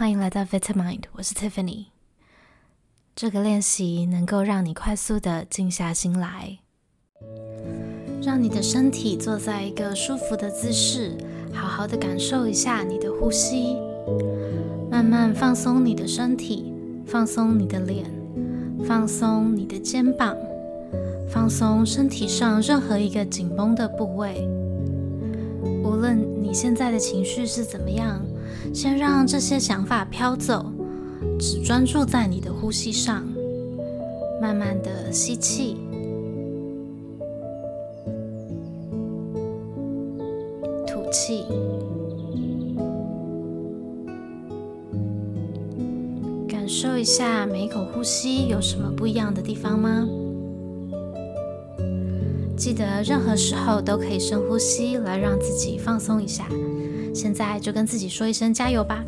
欢迎来到 Vitamind，我是 Tiffany。这个练习能够让你快速的静下心来，让你的身体坐在一个舒服的姿势，好好的感受一下你的呼吸，慢慢放松你的身体，放松你的脸，放松你的肩膀，放松身体上任何一个紧绷的部位。无论你现在的情绪是怎么样。先让这些想法飘走，只专注在你的呼吸上。慢慢的吸气，吐气，感受一下每一口呼吸有什么不一样的地方吗？记得任何时候都可以深呼吸，来让自己放松一下。现在就跟自己说一声加油吧。